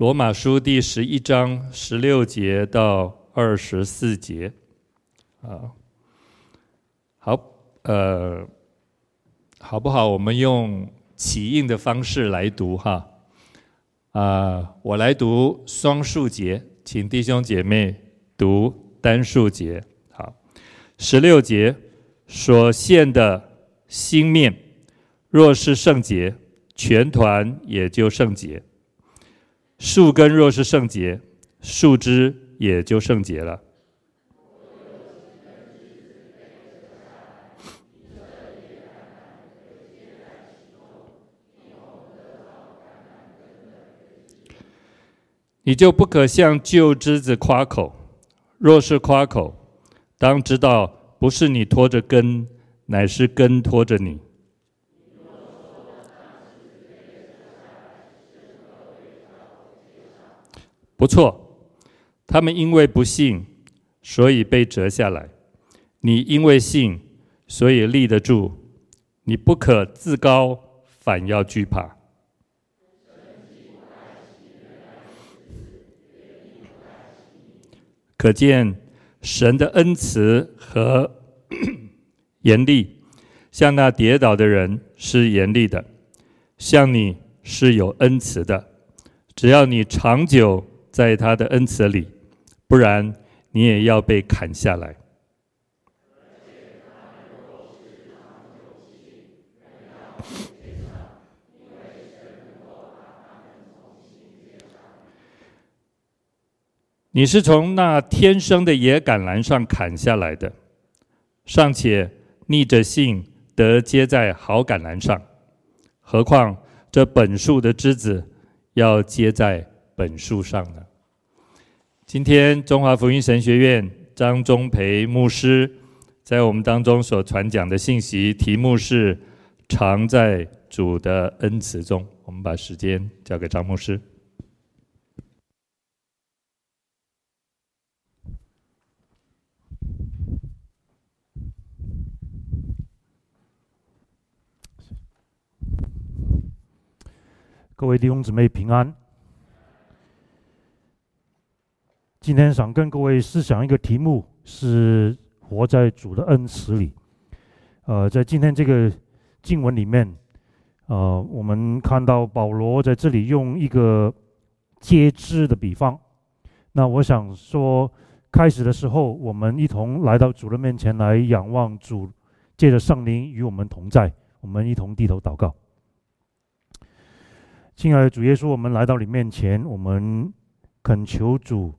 罗马书第十一章十六节到二十四节。啊，好，呃，好不好？我们用起印的方式来读哈。啊，我来读双数节，请弟兄姐妹读单数节。好，十六节所献的新面，若是圣洁，全团也就圣洁；树根若是圣洁，树枝也就圣洁了。你就不可向旧枝子夸口，若是夸口，当知道不是你拖着根，乃是根拖着你。不错，他们因为不信，所以被折下来；你因为信，所以立得住。你不可自高，反要惧怕。可见神的恩慈和 严厉，向那跌倒的人是严厉的，向你是有恩慈的。只要你长久在他的恩慈里，不然你也要被砍下来。你是从那天生的野橄榄上砍下来的，尚且逆着性得接在好橄榄上，何况这本树的枝子要接在本树上呢？今天中华福音神学院张忠培牧师在我们当中所传讲的信息，题目是“常在主的恩慈中”。我们把时间交给张牧师。各位弟兄姊妹平安。今天想跟各位思想一个题目，是活在主的恩慈里。呃，在今天这个经文里面，呃，我们看到保罗在这里用一个接枝的比方。那我想说，开始的时候，我们一同来到主的面前来仰望主，借着圣灵与我们同在，我们一同低头祷告。亲爱的主耶稣，我们来到你面前，我们恳求主，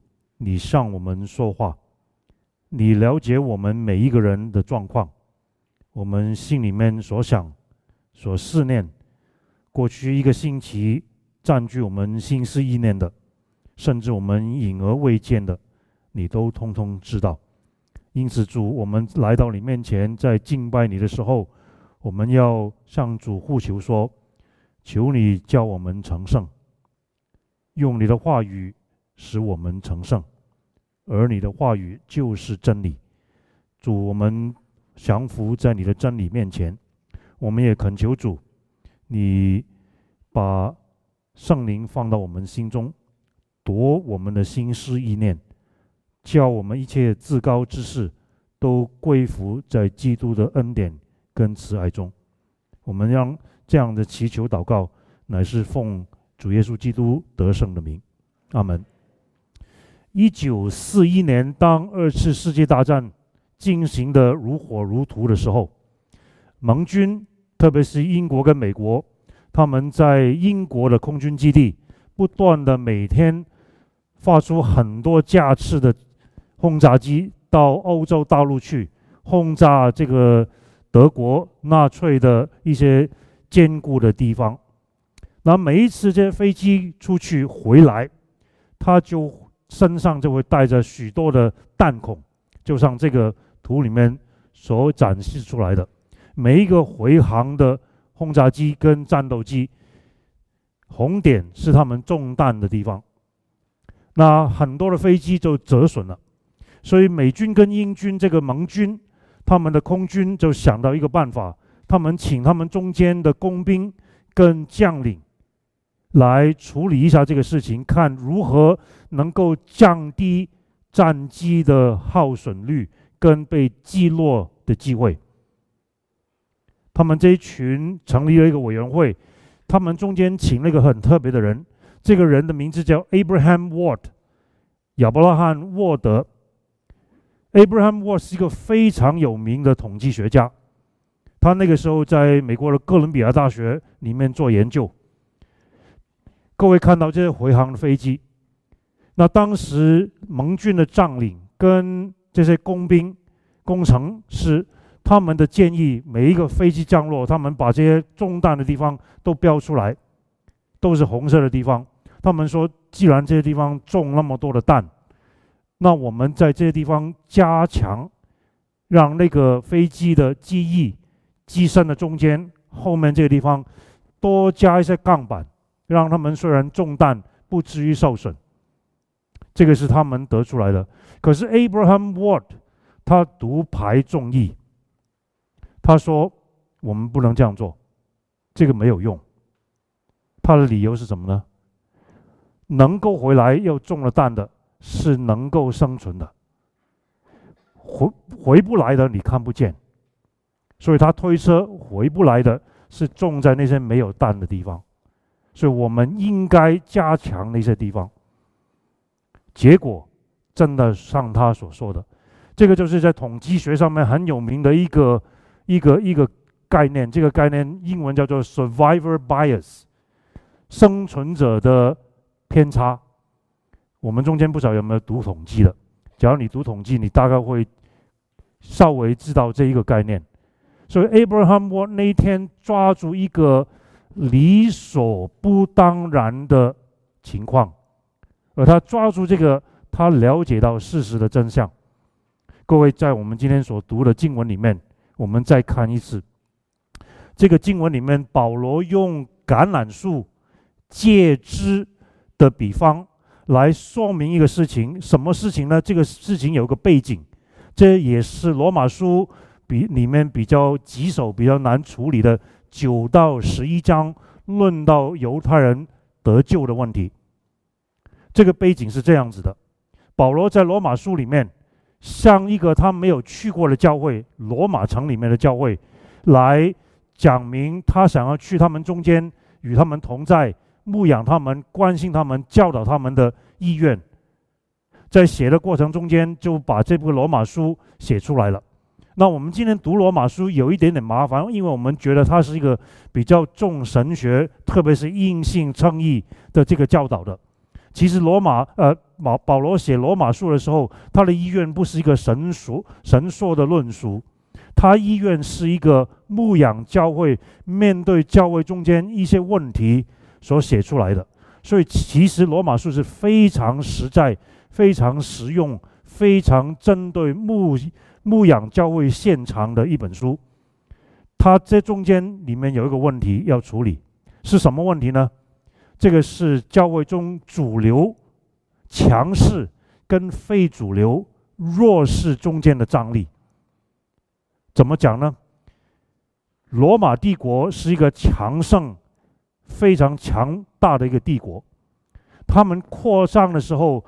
你向我们说话。你了解我们每一个人的状况，我们心里面所想、所思念，过去一个星期占据我们心思意念的，甚至我们隐而未见的，你都通通知道。因此，主，我们来到你面前，在敬拜你的时候，我们要向主呼求说。求你叫我们成圣，用你的话语使我们成圣，而你的话语就是真理。主，我们降服在你的真理面前，我们也恳求主，你把圣灵放到我们心中，夺我们的心思意念，叫我们一切至高之事都归服在基督的恩典跟慈爱中。我们让。这样的祈求祷告，乃是奉主耶稣基督得胜的名，阿门。一九四一年，当二次世界大战进行得如火如荼的时候，盟军，特别是英国跟美国，他们在英国的空军基地，不断的每天发出很多架次的轰炸机到欧洲大陆去轰炸这个德国纳粹的一些。坚固的地方，那每一次这些飞机出去回来，他就身上就会带着许多的弹孔，就像这个图里面所展示出来的，每一个回航的轰炸机跟战斗机，红点是他们中弹的地方，那很多的飞机就折损了，所以美军跟英军这个盟军，他们的空军就想到一个办法。他们请他们中间的工兵跟将领来处理一下这个事情，看如何能够降低战机的耗损率跟被击落的机会。他们这一群成立了一个委员会，他们中间请了一个很特别的人，这个人的名字叫 Abraham Ward，亚伯拉罕沃德。Abraham Ward 是一个非常有名的统计学家，他那个时候在美国的哥伦比亚大学里面做研究。各位看到这些回航的飞机，那当时盟军的将领跟这些工兵、工程师，他们的建议，每一个飞机降落，他们把这些中弹的地方都标出来，都是红色的地方。他们说，既然这些地方中那么多的弹，那我们在这些地方加强，让那个飞机的机翼、机身的中间、后面这个地方多加一些钢板，让他们虽然中弹不至于受损。这个是他们得出来的。可是 Abraham Ward 他独排众议，他说我们不能这样做，这个没有用。他的理由是什么呢？能够回来又中了弹的。是能够生存的，回回不来的你看不见，所以他推车回不来的是种在那些没有弹的地方，所以我们应该加强那些地方。结果真的像他所说的，这个就是在统计学上面很有名的一个一个一个概念，这个概念英文叫做 survivor bias，生存者的偏差。我们中间不少有没有读统计的？假如你读统计，你大概会稍微知道这一个概念。所以 Abraham 沃那天抓住一个理所不当然的情况，而他抓住这个，他了解到事实的真相。各位在我们今天所读的经文里面，我们再看一次这个经文里面，保罗用橄榄树借枝的比方。来说明一个事情，什么事情呢？这个事情有个背景，这也是罗马书比里面比较棘手、比较难处理的九到十一章，论到犹太人得救的问题。这个背景是这样子的：保罗在罗马书里面，向一个他没有去过的教会——罗马城里面的教会，来讲明他想要去他们中间，与他们同在。牧养他们、关心他们、教导他们的意愿，在写的过程中间，就把这部罗马书写出来了。那我们今天读罗马书有一点点麻烦，因为我们觉得它是一个比较重神学，特别是硬性称义的这个教导的。其实罗马呃保保罗写罗马书的时候，他的意愿不是一个神说神说的论述，他意愿是一个牧养教会，面对教会中间一些问题。所写出来的，所以其实罗马书是非常实在、非常实用、非常针对牧牧养教会现场的一本书。它这中间里面有一个问题要处理，是什么问题呢？这个是教会中主流强势跟非主流弱势中间的张力。怎么讲呢？罗马帝国是一个强盛。非常强大的一个帝国，他们扩张的时候，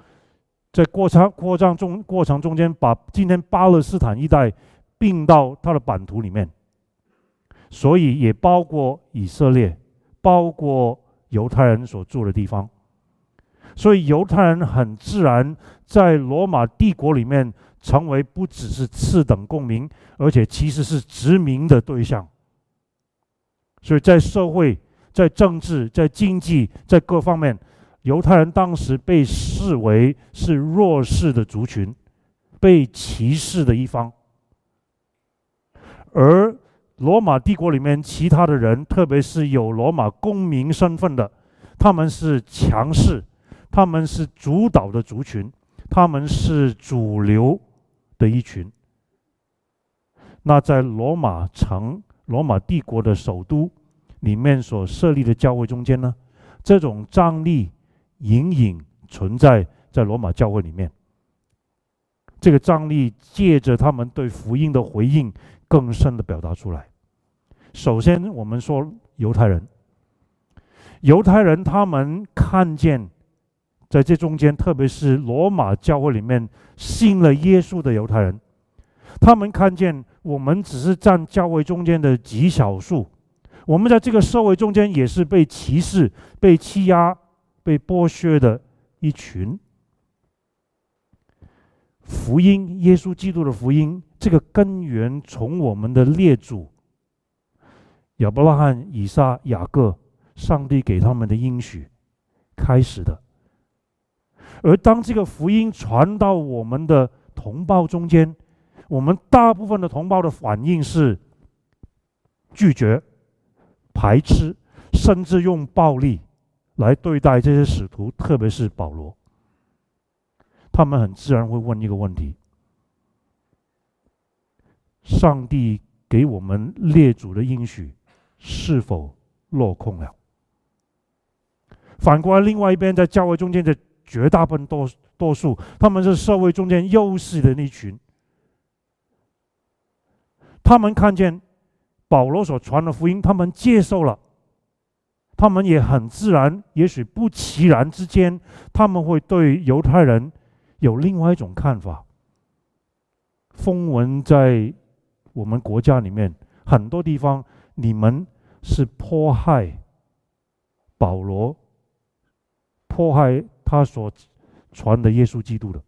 在扩张扩张中过程中间，把今天巴勒斯坦一带并到他的版图里面，所以也包括以色列，包括犹太人所住的地方，所以犹太人很自然在罗马帝国里面成为不只是次等公民，而且其实是殖民的对象，所以在社会。在政治、在经济、在各方面，犹太人当时被视为是弱势的族群，被歧视的一方。而罗马帝国里面其他的人，特别是有罗马公民身份的，他们是强势，他们是主导的族群，他们是主流的一群。那在罗马城、罗马帝国的首都。里面所设立的教会中间呢，这种张力隐隐存在在罗马教会里面。这个张力借着他们对福音的回应，更深的表达出来。首先，我们说犹太人，犹太人他们看见，在这中间，特别是罗马教会里面信了耶稣的犹太人，他们看见我们只是占教会中间的极少数，我们在这个社会中间也是被歧视、被欺压、被剥削的一群。福音，耶稣基督的福音，这个根源从我们的列祖亚伯拉罕、以撒、雅各，上帝给他们的应许开始的。而当这个福音传到我们的同胞中间，我们大部分的同胞的反应是拒绝、排斥，甚至用暴力来对待这些使徒，特别是保罗。他们很自然会问一个问题：上帝给我们列祖的应许是否落空了？反过来，另外一边在教会中间的。绝大部分多多数，他们是社会中间优势的那群。他们看见保罗所传的福音，他们接受了，他们也很自然，也许不其然之间，他们会对犹太人有另外一种看法。风闻在我们国家里面很多地方，你们是迫害保罗，迫害。他所传的耶稣基督的，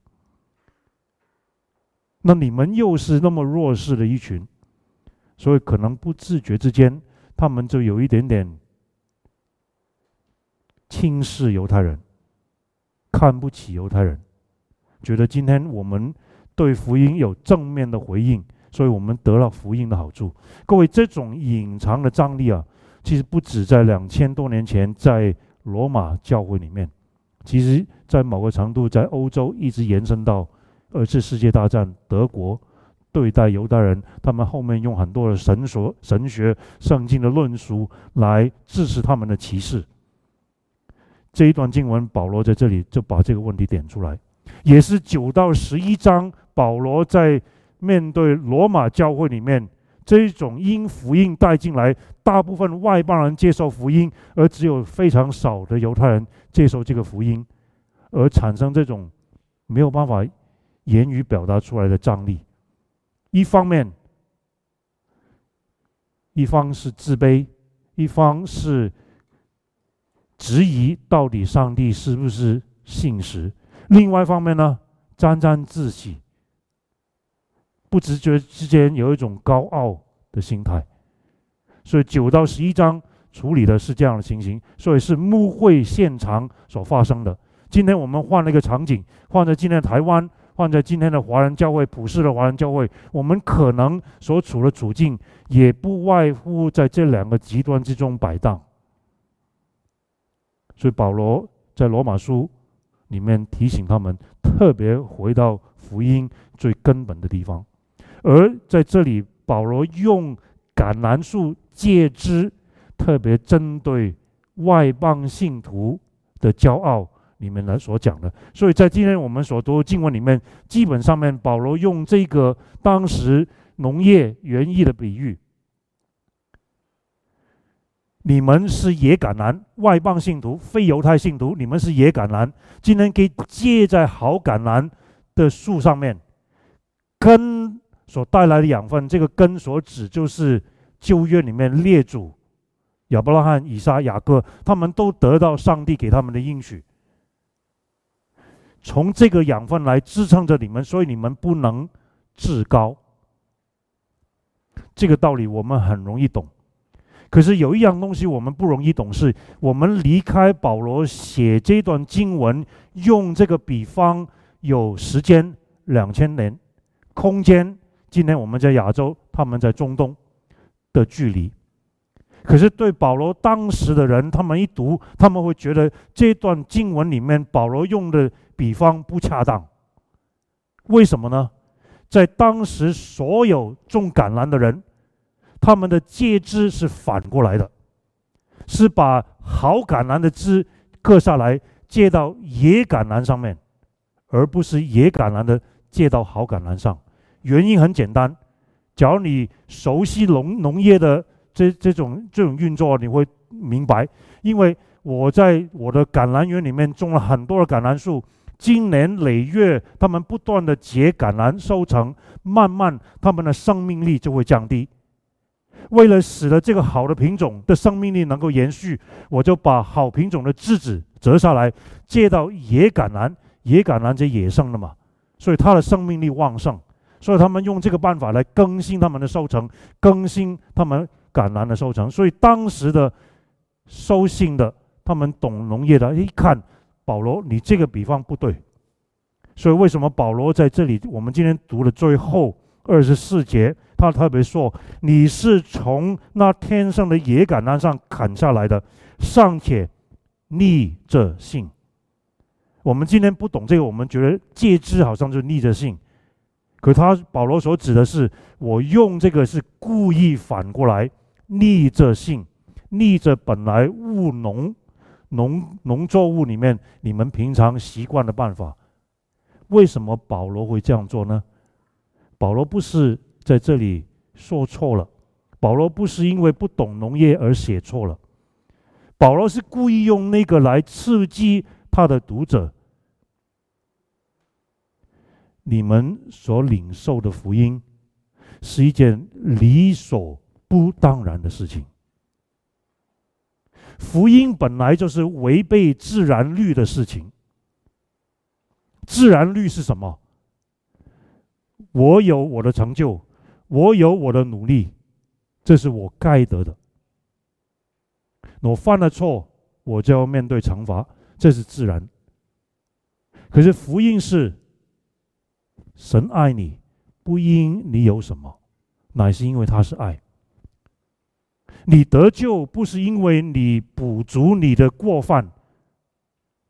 那你们又是那么弱势的一群，所以可能不自觉之间，他们就有一点点轻视犹太人，看不起犹太人，觉得今天我们对福音有正面的回应，所以我们得了福音的好处。各位，这种隐藏的张力啊，其实不止在两千多年前在罗马教会里面。其实，在某个程度，在欧洲一直延伸到二次世界大战，德国对待犹太人，他们后面用很多的神学、神学、圣经的论述来支持他们的歧视。这一段经文，保罗在这里就把这个问题点出来，也是九到十一章，保罗在面对罗马教会里面。这种因福音带进来，大部分外邦人接受福音，而只有非常少的犹太人接受这个福音，而产生这种没有办法言语表达出来的张力。一方面，一方是自卑，一方是质疑到底上帝是不是信实；另外一方面呢，沾沾自喜。不自觉之间有一种高傲的心态，所以九到十一章处理的是这样的情形，所以是牧会现场所发生的。今天我们换了一个场景，换在今天台湾，换在今天的华人教会，普世的华人教会，我们可能所处的处境也不外乎在这两个极端之中摆荡。所以保罗在罗马书里面提醒他们，特别回到福音最根本的地方。而在这里，保罗用橄榄树借枝，特别针对外邦信徒的骄傲里面来所讲的。所以在今天我们所读的经文里面，基本上面保罗用这个当时农业园艺的比喻：你们是野橄榄，外邦信徒、非犹太信徒，你们是野橄榄，今天可以结在好橄榄的树上面，根。所带来的养分，这个根所指就是旧约里面列祖亚伯拉罕、以撒、雅各，他们都得到上帝给他们的应许，从这个养分来支撑着你们，所以你们不能自高。这个道理我们很容易懂，可是有一样东西我们不容易懂，是我们离开保罗写这段经文，用这个比方，有时间两千年，空间。今天我们在亚洲，他们在中东的距离，可是对保罗当时的人，他们一读，他们会觉得这段经文里面保罗用的比方不恰当。为什么呢？在当时所有种橄榄的人，他们的结枝是反过来的，是把好橄榄的枝割下来接到野橄榄上面，而不是野橄榄的接到好橄榄上。原因很简单，假如你熟悉农农业的这这种这种运作，你会明白，因为我在我的橄榄园里面种了很多的橄榄树，经年累月，他们不断的结橄榄收成，慢慢他们的生命力就会降低。为了使得这个好的品种的生命力能够延续，我就把好品种的枝子折下来，接到野橄榄。野橄榄是野生的嘛，所以它的生命力旺盛，所以他们用这个办法来更新他们的收成，更新他们橄榄的收成。所以当时的收信的，他们懂农业的，一看保罗，你这个比方不对。所以为什么保罗在这里？我们今天读了最后二十四节，他特别说：“你是从那天上的野橄榄上砍下来的，尚且逆着性。”我们今天不懂这个，我们觉得借枝好像就逆着性，可他保罗所指的是，我用这个是故意反过来逆着性，逆着本来务农农农作物里面你们平常习惯的办法。为什么保罗会这样做呢？保罗不是在这里说错了，保罗不是因为不懂农业而写错了，保罗是故意用那个来刺激他的读者。你们所领受的福音是一件理所不当然的事情。福音本来就是违背自然律的事情。自然律是什么？我有我的成就，我有我的努力，这是我该得的。我犯了错，我就要面对惩罚，这是自然。可是福音是。神爱你，不因你有什么，乃是因为他是爱。你得救不是因为你补足你的过犯，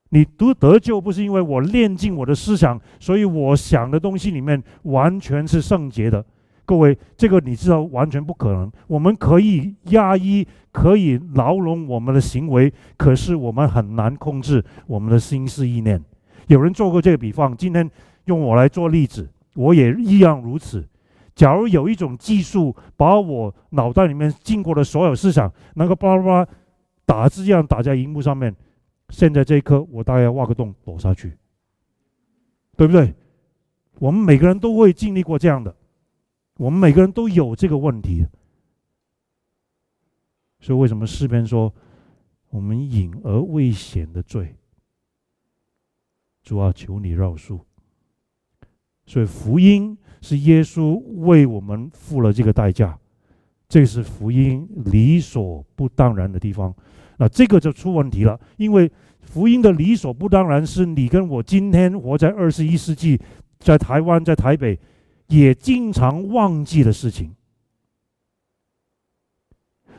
你得得救不是因为我练尽我的思想，所以我想的东西里面完全是圣洁的。各位，这个你知道完全不可能。我们可以压抑，可以牢笼我们的行为，可是我们很难控制我们的心思意念。有人做过这个比方，今天。用我来做例子，我也一样如此。假如有一种技术，把我脑袋里面经过的所有思想，能够叭叭叭打字一样打在荧幕上面，现在这一刻，我大概挖个洞躲下去，对不对？我们每个人都会经历过这样的，我们每个人都有这个问题。所以为什么诗篇说我们隐而未显的罪，主啊，求你饶恕。所以福音是耶稣为我们付了这个代价，这是福音理所不当然的地方。那这个就出问题了，因为福音的理所不当然是你跟我今天活在二十一世纪，在台湾、在台北，也经常忘记的事情。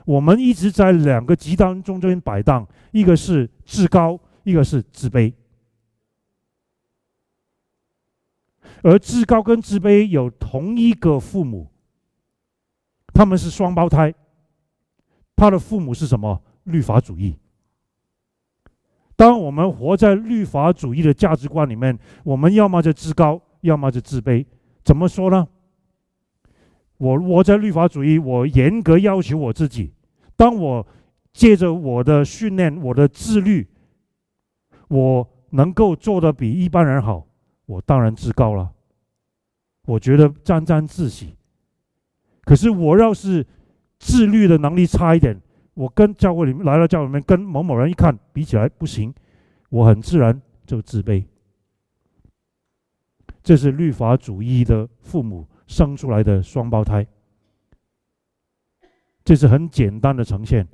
我们一直在两个极端中间摆荡，一个是至高，一个是自卑。而至高跟自卑有同一个父母，他们是双胞胎。他的父母是什么？律法主义。当我们活在律法主义的价值观里面，我们要么就至高，要么就自卑。怎么说呢？我我在律法主义，我严格要求我自己。当我借着我的训练，我的自律，我能够做得比一般人好。我当然自高了，我觉得沾沾自喜。可是我要是自律的能力差一点，我跟教会里面来到教会里面跟某某人一看比起来不行，我很自然就自卑。这是律法主义的父母生出来的双胞胎，这是很简单的呈现。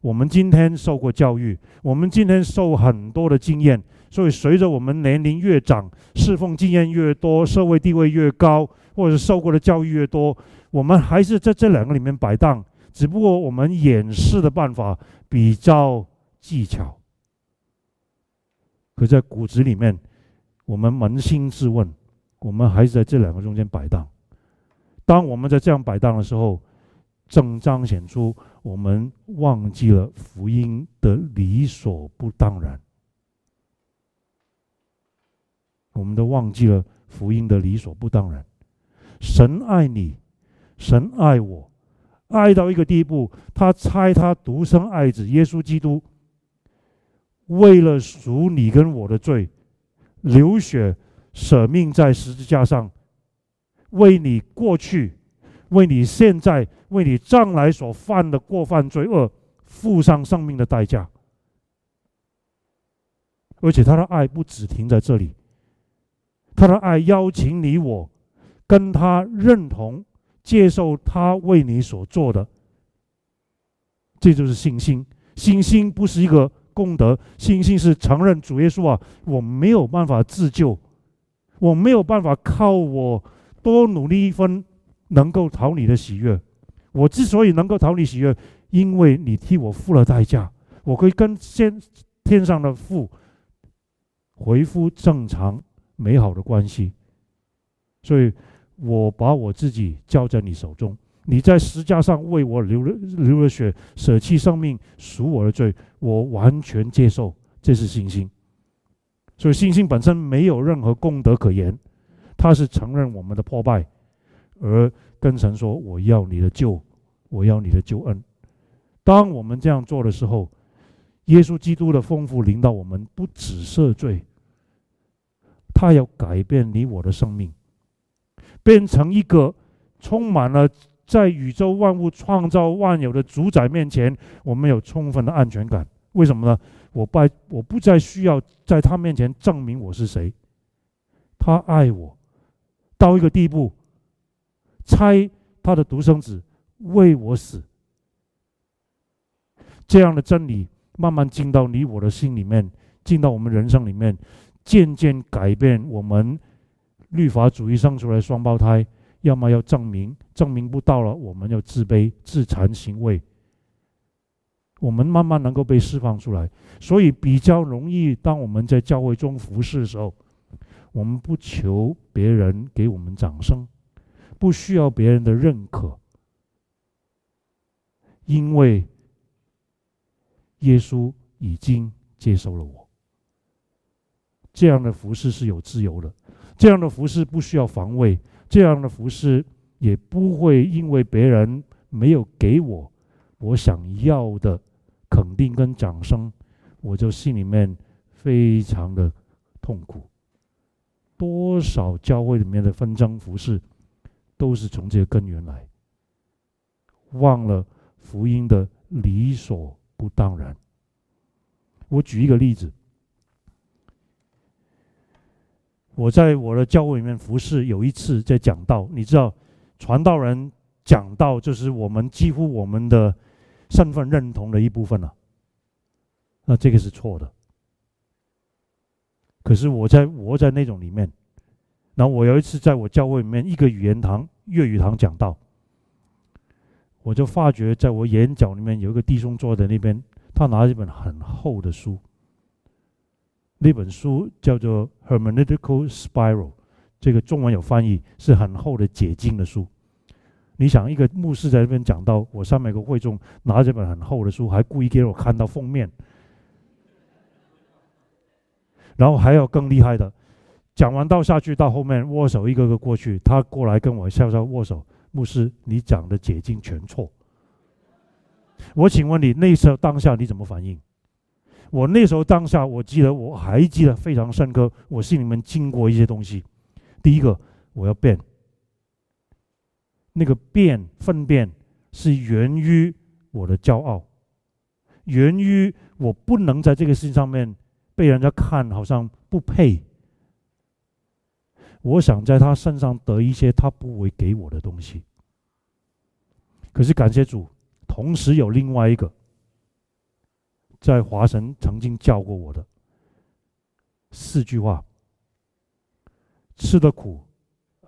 我们今天受过教育，我们今天受很多的经验。所以，随着我们年龄越长，侍奉经验越多，社会地位越高，或者受过的教育越多，我们还是在这两个里面摆荡。只不过我们掩饰的办法比较技巧。可在骨子里面，我们扪心自问，我们还是在这两个中间摆荡。当我们在这样摆荡的时候，正彰显出我们忘记了福音的理所不当然。我们都忘记了福音的理所不当然。神爱你，神爱我，爱到一个地步，他差他独生爱子耶稣基督为了赎你跟我的罪，流血舍命在十字架上，为你过去、为你现在、为你将来所犯的过犯罪恶，付上生命的代价。而且他的爱不只停在这里，他的爱邀请你我跟他认同、接受他为你所做的，这就是信心。信心不是一个功德，信心是承认主耶稣啊，我没有办法自救，我没有办法靠我多努力一分能够讨你的喜悦。我之所以能够讨你喜悦，因为你替我付了代价，我可以跟先天上的父。恢复正常美好的关系，所以我把我自己交在你手中。你在十架上为我流了流了血，舍弃生命赎我的罪，我完全接受，这是信心。所以信心本身没有任何功德可言，它是承认我们的破败，而跟神说：“我要你的救，我要你的救恩。”当我们这样做的时候，耶稣基督的丰富临到我们，不只赦罪。他要改变你我的生命，变成一个充满了在宇宙万物创造万有的主宰面前，我们有充分的安全感。为什么呢？我不我不再需要在他面前证明我是谁。他爱我到一个地步，差他的独生子为我死。这样的真理慢慢进到你我的心里面，进到我们人生里面。渐渐改变我们律法主义生出来双胞胎，要么要证明，证明不到了，我们要自卑、自惭形秽。我们慢慢能够被释放出来，所以比较容易。当我们在教会中服侍的时候，我们不求别人给我们掌声，不需要别人的认可，因为耶稣已经接受了我。这样的服侍是有自由的，这样的服侍不需要防卫，这样的服侍也不会因为别人没有给我我想要的肯定跟掌声，我就心里面非常的痛苦。多少教会里面的纷争服侍，都是从这个根源来，忘了福音的理所不当然。我举一个例子。我在我的教会里面服侍，有一次在讲道，你知道，传道人讲道就是我们几乎我们的身份认同的一部分了。那这个是错的。可是我在我在那种里面，然后我有一次在我教会里面一个语言堂粤语堂讲道，我就发觉在我眼角里面有一个弟兄坐在那边，他拿一本很厚的书。那本书叫做《Hermeneutical Spiral》，这个中文有翻译，是很厚的解经的书。你想，一个牧师在那边讲到，我上面有个会众拿这本很厚的书，还故意给我看到封面，然后还有更厉害的，讲完道下去到后面握手，一个个过去，他过来跟我笑笑握手。牧师，你讲的解经全错。我请问你，那时候当下你怎么反应？我那时候当下，我记得我还记得非常深刻。我心里面经过一些东西。第一个，我要变。那个变粪便是源于我的骄傲，源于我不能在这个事情上面被人家看好像不配。我想在他身上得一些他不会给我的东西。可是感谢主，同时有另外一个。在华神曾经教过我的四句话：吃得苦，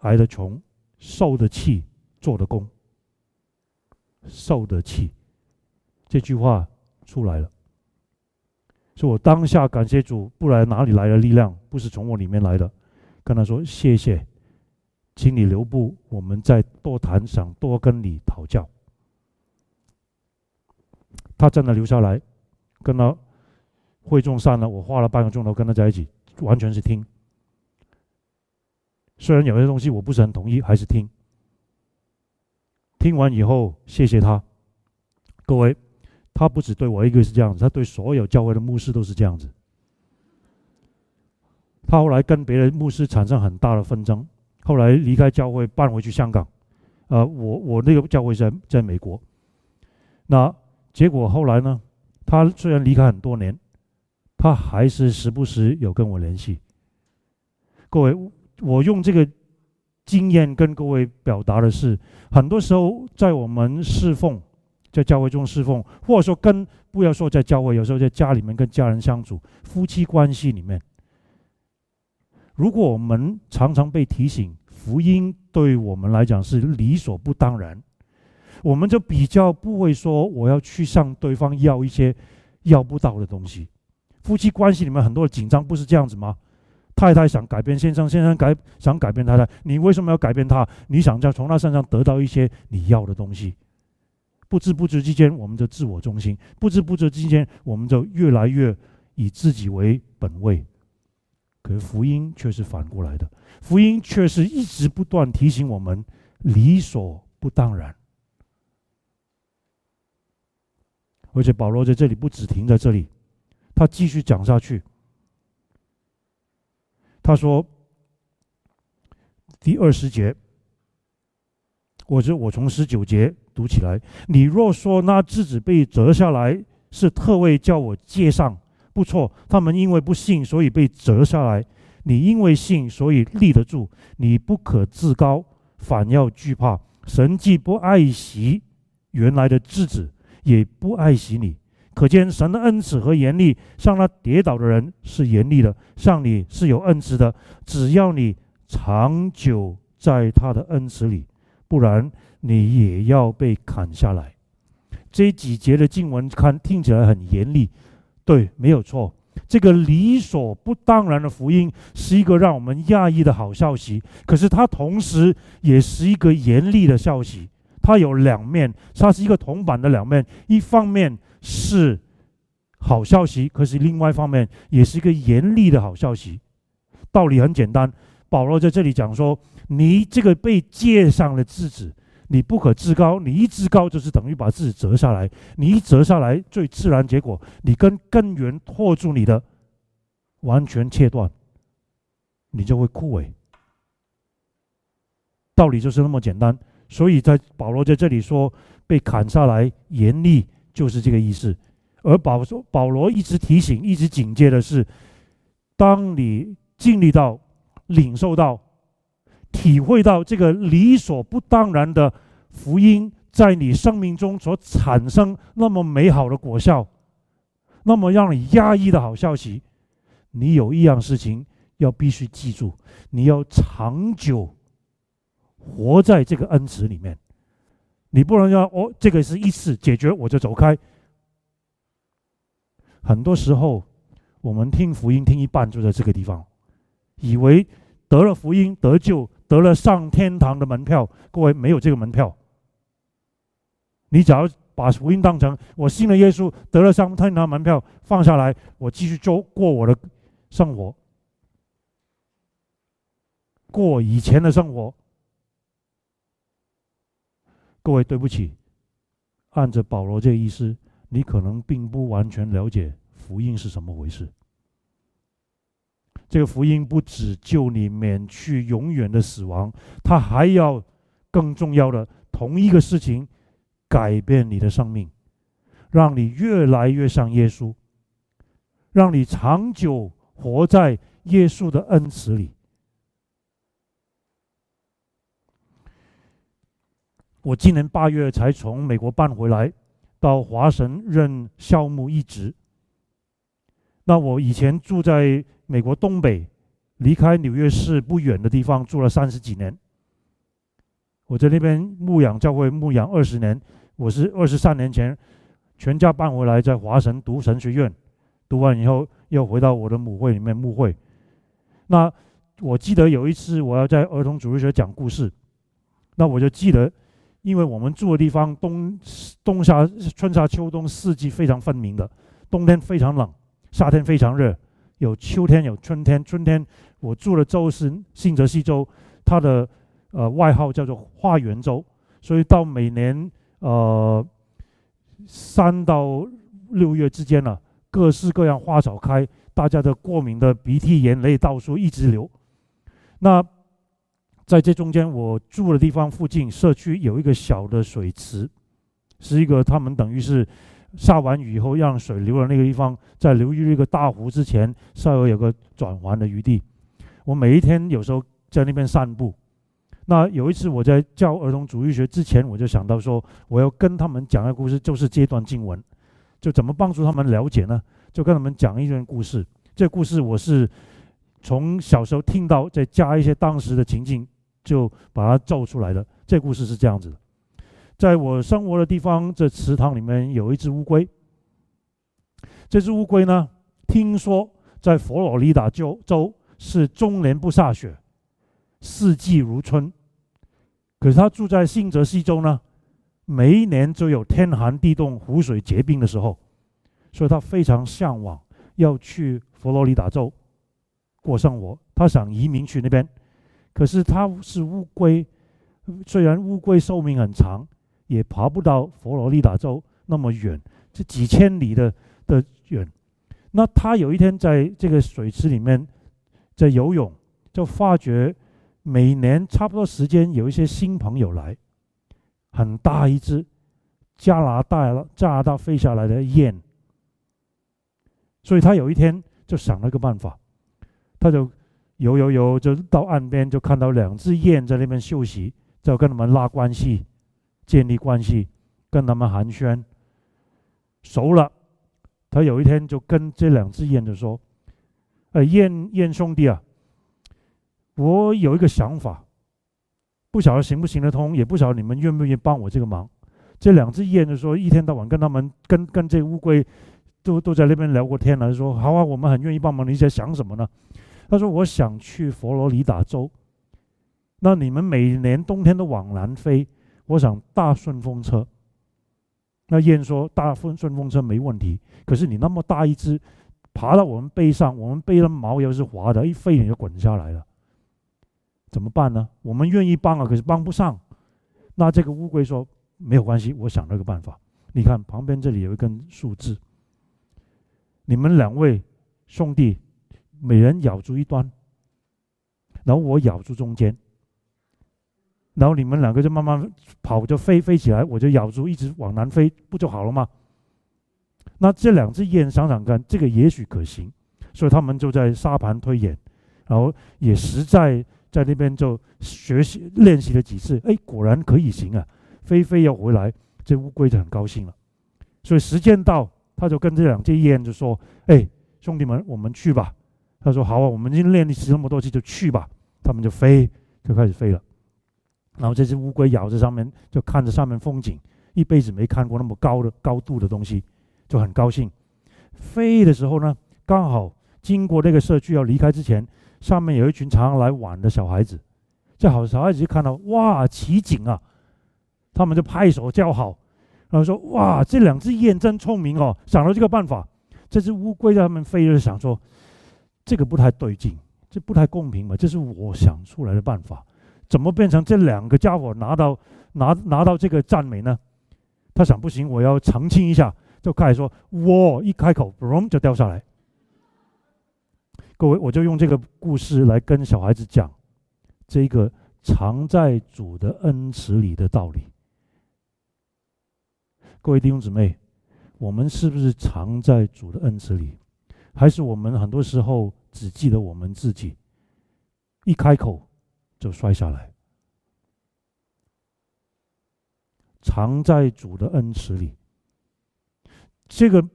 挨得穷，受得气，做的工。受得气，这句话出来了，所以我当下感谢主，不然哪里来的力量？不是从我里面来的。跟他说谢谢，请你留步，我们再多谈，想多跟你讨教。他真的留下来。跟他会众散了，我花了半个钟头跟他在一起，完全是听。虽然有些东西我不是很同意，还是听。听完以后，谢谢他。各位，他不只对我一个是这样子，他对所有教会的牧师都是这样子。他后来跟别的牧师产生很大的纷争，后来离开教会，搬回去香港。呃，我我那个教会在在美国。那结果后来呢？他虽然离开很多年，他还是时不时有跟我联系。各位，我用这个经验跟各位表达的是，很多时候在我们侍奉，在教会中侍奉，或者说跟不要说在教会，有时候在家里面跟家人相处，夫妻关系里面，如果我们常常被提醒，福音对我们来讲是理所不当然。我们就比较不会说我要去向对方要一些要不到的东西。夫妻关系里面很多的紧张不是这样子吗？太太想改变先生，先生改想改变太太，你为什么要改变他？你想在从他身上得到一些你要的东西。不知不觉之间，我们就自我中心；不知不觉之间，我们就越来越以自己为本位。可是福音却是反过来的，福音却是一直不断提醒我们理所不当然。而且保罗在这里不止停在这里，他继续讲下去。他说：“第二十节，或者我从十九节读起来。你若说那枝子被折下来是特为叫我接上，不错。他们因为不信，所以被折下来；你因为信，所以立得住。你不可自高，反要惧怕。神既不爱惜原来的枝子。”也不爱惜你，可见神的恩慈和严厉，向那跌倒的人是严厉的，向你是有恩慈的。只要你长久在他的恩慈里，不然你也要被砍下来。这几节的经文看听起来很严厉，对，没有错。这个理所不当然的福音是一个让我们讶异的好消息，可是它同时也是一个严厉的消息。它有两面，它是一个铜板的两面。一方面是好消息，可是另外一方面也是一个严厉的好消息。道理很简单，保罗在这里讲说：你这个被借上的枝子，你不可自高。你一自高，就是等于把自己折下来。你一折下来，最自然结果，你跟根源拖住你的，完全切断，你就会枯萎。道理就是那么简单。所以在保罗在这里说被砍下来严厉，就是这个意思。而保说保罗一直提醒、一直警戒的是：当你经历到、领受到、体会到这个理所不当然的福音在你生命中所产生那么美好的果效，那么让你压抑的好消息，你有一样事情要必须记住：你要长久。活在这个恩慈里面，你不能说哦，这个是一次解决我就走开。很多时候，我们听福音听一半就在这个地方，以为得了福音得救，得了上天堂的门票。各位没有这个门票。你只要把福音当成我信了耶稣，得了上天堂门票，放下来，我继续做过我的生活，过以前的生活。各位，对不起，按着保罗这个意思，你可能并不完全了解福音是什么回事。这个福音不只救你免去永远的死亡，它还要更重要的同一个事情，改变你的生命，让你越来越像耶稣，让你长久活在耶稣的恩慈里。我今年八月才从美国搬回来，到华神任校牧一职。那我以前住在美国东北，离开纽约市不远的地方住了三十几年。我在那边牧养教会牧养二十年。我是二十三年前全家搬回来，在华神读神学院，读完以后又回到我的母会里面牧会。那我记得有一次我要在儿童主日学讲故事，那我就记得。因为我们住的地方冬冬夏春夏秋冬四季非常分明的，冬天非常冷，夏天非常热，有秋天有春天。春天我住的州是新泽西州，它的呃外号叫做花园州，所以到每年呃三到六月之间呢、各式各样花草开，大家的过敏的鼻涕眼泪到处一直流。那在这中间，我住的地方附近社区有一个小的水池，是一个他们等于是下完雨以后让水流的那个地方，在流入一个大湖之前，稍微有个转弯的余地。我每一天有时候在那边散步。那有一次我在教儿童主义学之前，我就想到说，我要跟他们讲个故事，就是这段经文，就怎么帮助他们了解呢？就跟他们讲一段故事。这故事我是从小时候听到，再加一些当时的情境，就把它奏出来的。这故事是这样子的：在我生活的地方，这池塘里面有一只乌龟。这只乌龟呢，听说在佛罗里达州州是终年不下雪，四季如春。可是他住在新泽西州呢，每一年都有天寒地冻、湖水结冰的时候，所以他非常向往要去佛罗里达州过生活。他想移民去那边，可是它是乌龟，虽然乌龟寿命很长，也爬不到佛罗里达州那么远，这几千里的的远。那他有一天在这个水池里面在游泳，就发觉。每年差不多时间有一些新朋友来，很大一只加拿大加拿大飞下来的雁，所以他有一天就想了个办法，他就游游游就到岸边，就看到两只雁在那边休息，就跟他们拉关系，建立关系，跟他们寒暄，熟了，他有一天就跟这两只雁就说：“哎，雁雁兄弟啊。”我有一个想法，不晓得行不行得通，也不晓得你们愿不愿意帮我这个忙。这两只雁就说，一天到晚跟他们跟跟这乌龟都都在那边聊过天了，说好啊，我们很愿意帮忙。你在想什么呢？他说我想去佛罗里达州，那你们每年冬天都往南飞，我想搭顺风车。那雁说搭顺顺风车没问题，可是你那么大一只，爬到我们背上，我们背的毛又是滑的，一飞你就滚下来了。怎么办呢？我们愿意帮啊，可是帮不上。那这个乌龟说没有关系，我想了个办法。你看旁边这里有一根树枝，你们两位兄弟每人咬住一端，然后我咬住中间，然后你们两个就慢慢跑，就飞飞起来，我就咬住，一直往南飞，不就好了吗？那这两只雁想想看，这个也许可行，所以他们就在沙盘推演，然后也实在。在那边就学习练习了几次，哎，果然可以行啊！飞飞要回来，这乌龟就很高兴了。所以时间到，他就跟这两只雁就说：“哎，兄弟们，我们去吧。”他说：“好啊，我们已经练习那么多次，就去吧。”他们就飞，就开始飞了。然后这只乌龟咬着上面，就看着上面风景，一辈子没看过那么高的高度的东西，就很高兴。飞的时候呢，刚好经过那个社区要离开之前。上面有一群常常来玩的小孩子，这好小孩子就看到哇奇景啊，他们就拍手叫好，然后说哇这两只雁真聪明哦，想到这个办法。这只乌龟在他们飞着想说，这个不太对劲，这不太公平嘛，这是我想出来的办法，怎么变成这两个家伙拿到拿拿到这个赞美呢？他想不行，我要澄清一下，就开始说我一开口嘣就掉下来。各位，我就用这个故事来跟小孩子讲这个藏在主的恩慈里的道理。各位弟兄姊妹，我们是不是藏在主的恩慈里？还是我们很多时候只记得我们自己，一开口就摔下来？藏在主的恩慈里，这个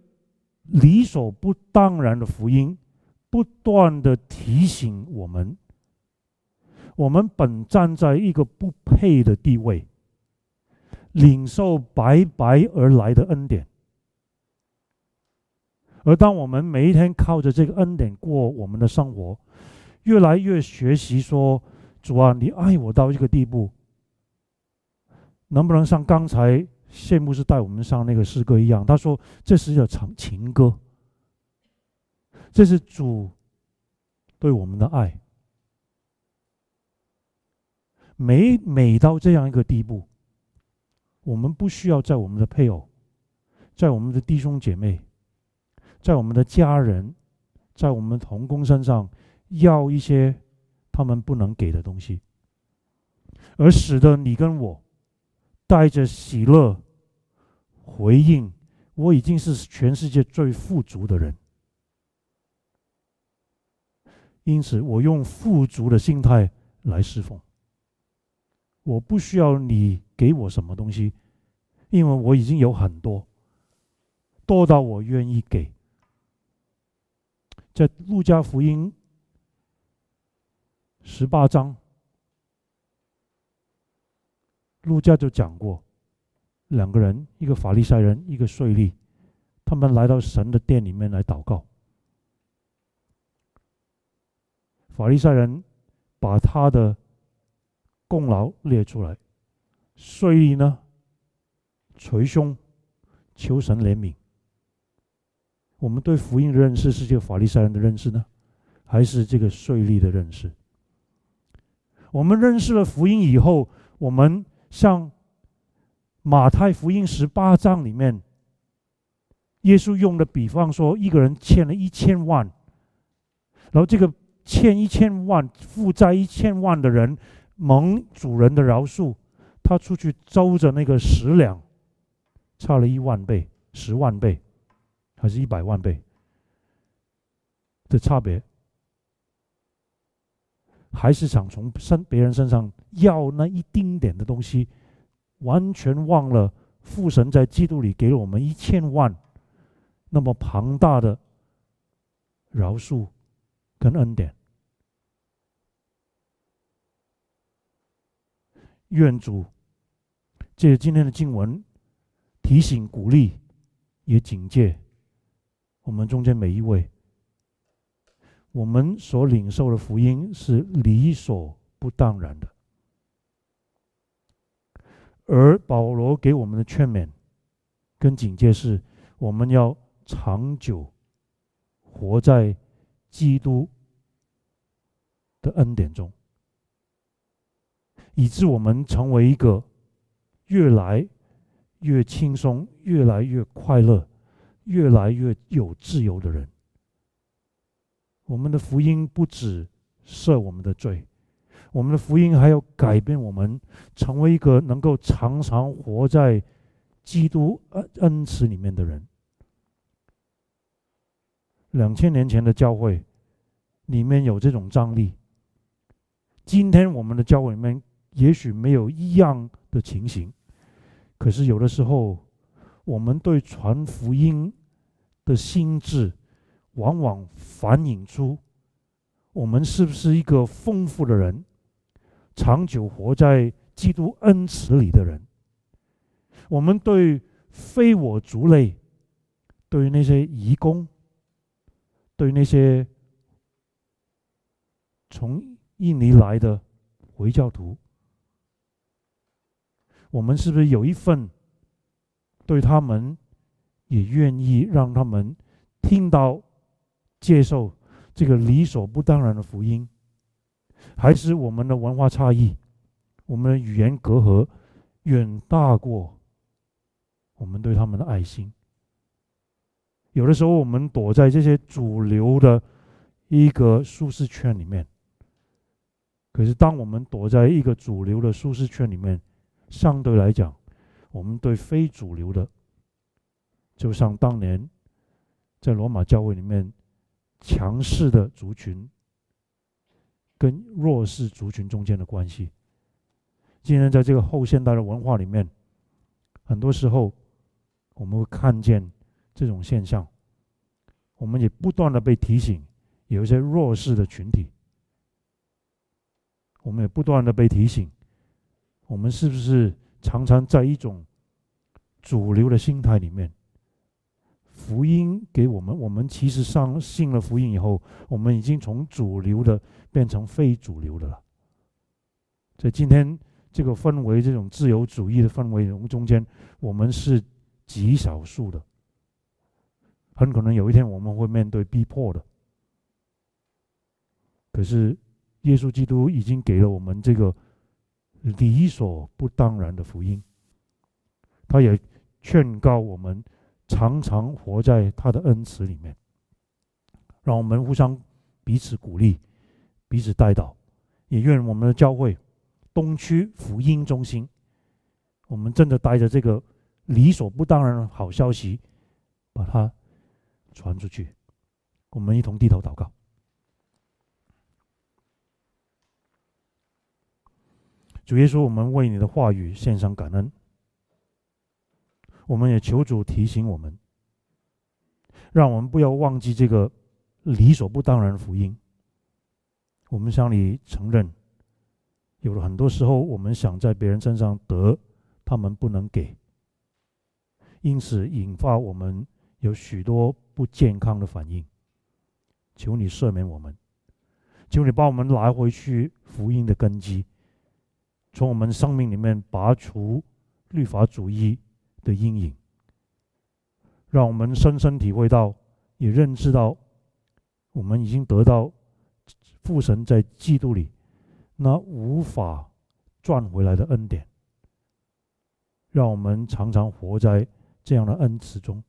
理所不当然的福音。不断的提醒我们，我们本站在一个不配的地位，领受白白而来的恩典。而当我们每一天靠着这个恩典过我们的生活，越来越学习说：“主啊，你爱我到一个地步，能不能像刚才谢牧师带我们上那个诗歌一样？”他说：“这是一首长情歌。”这是主对我们的爱，每每到这样一个地步，我们不需要在我们的配偶，在我们的弟兄姐妹，在我们的家人，在我们同工身上要一些他们不能给的东西，而使得你跟我带着喜乐回应，我已经是全世界最富足的人。因此，我用富足的心态来侍奉。我不需要你给我什么东西，因为我已经有很多，多到我愿意给。在路加福音十八章，路加就讲过，两个人，一个法利赛人，一个税吏，他们来到神的殿里面来祷告。法利赛人把他的功劳列出来，税吏呢，捶胸求神怜悯。我们对福音的认识是这个法利赛人的认识呢，还是这个税吏的认识？我们认识了福音以后，我们像马太福音十八章里面，耶稣用的比方说，一个人欠了一千万，然后这个。欠一千万、负债一千万的人，蒙主人的饶恕，他出去周着那个十两，差了一万倍、十万倍，还是一百万倍的差别，还是想从身别人身上要那一丁点的东西，完全忘了父神在基督里给了我们一千万，那么庞大的饶恕。跟恩典，愿主借今天的经文提醒、鼓励，也警戒我们中间每一位。我们所领受的福音是理所不当然的，而保罗给我们的劝勉跟警戒是：我们要长久活在。基督的恩典中，以致我们成为一个越来越轻松、越来越快乐、越来越有自由的人。我们的福音不只赦我们的罪，我们的福音还要改变我们，成为一个能够常常活在基督恩恩慈里面的人。两千年前的教会里面有这种张力。今天我们的教会里面也许没有一样的情形，可是有的时候，我们对传福音的心智，往往反映出我们是不是一个丰富的人，长久活在基督恩慈里的人。我们对非我族类，对于那些移工。对那些从印尼来的回教徒，我们是不是有一份对他们也愿意让他们听到、接受这个理所不当然的福音？还是我们的文化差异、我们的语言隔阂远大过我们对他们的爱心？有的时候，我们躲在这些主流的一个舒适圈里面。可是，当我们躲在一个主流的舒适圈里面，相对来讲，我们对非主流的，就像当年在罗马教会里面，强势的族群跟弱势族群中间的关系。今天，在这个后现代的文化里面，很多时候我们会看见。这种现象，我们也不断的被提醒，有一些弱势的群体，我们也不断的被提醒，我们是不是常常在一种主流的心态里面？福音给我们，我们其实上信了福音以后，我们已经从主流的变成非主流的了。在今天这个氛围，这种自由主义的氛围中间，我们是极少数的。很可能有一天我们会面对逼迫的，可是耶稣基督已经给了我们这个理所不当然的福音，他也劝告我们常常活在他的恩慈里面。让我们互相彼此鼓励，彼此带导，也愿我们的教会东区福音中心，我们真的带着这个理所不当然的好消息，把它传出去。我们一同低头祷告。主耶稣，我们为你的话语献上感恩。我们也求主提醒我们，让我们不要忘记这个理所不当然的福音。我们向你承认，有了很多时候，我们想在别人身上得，他们不能给，因此引发我们有许多不健康的反应。求你赦免我们，求你把我们拿回去福音的根基。从我们生命里面拔除律法主义的阴影，让我们深深体会到，也认知到，我们已经得到父神在基督里那无法赚回来的恩典。让我们常常活在这样的恩慈中，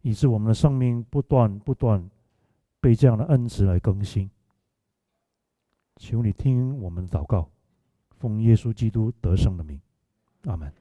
以致我们的生命不断不断被这样的恩慈来更新。求你听我们的祷告。奉耶稣基督得胜的名，阿门。